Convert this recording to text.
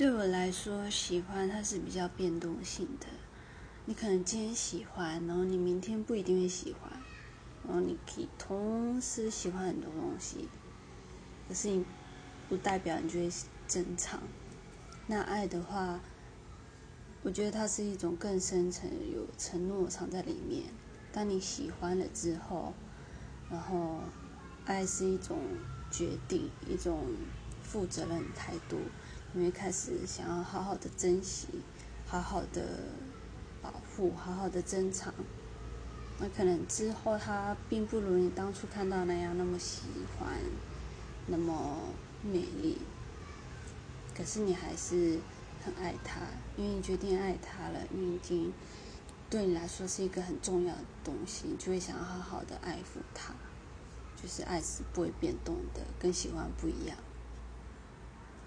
对我来说，喜欢它是比较变动性的。你可能今天喜欢，然后你明天不一定会喜欢，然后你可以同时喜欢很多东西，可是你不代表你就会正常。那爱的话，我觉得它是一种更深层、有承诺藏在里面。当你喜欢了之后，然后爱是一种决定，一种负责任态度。你会开始想要好好的珍惜，好好的保护，好好的珍藏。那可能之后他并不如你当初看到那样那么喜欢，那么美丽。可是你还是很爱他，因为你决定爱他了，因为已经对你来说是一个很重要的东西，你就会想要好好的爱护他。就是爱是不会变动的，跟喜欢不一样。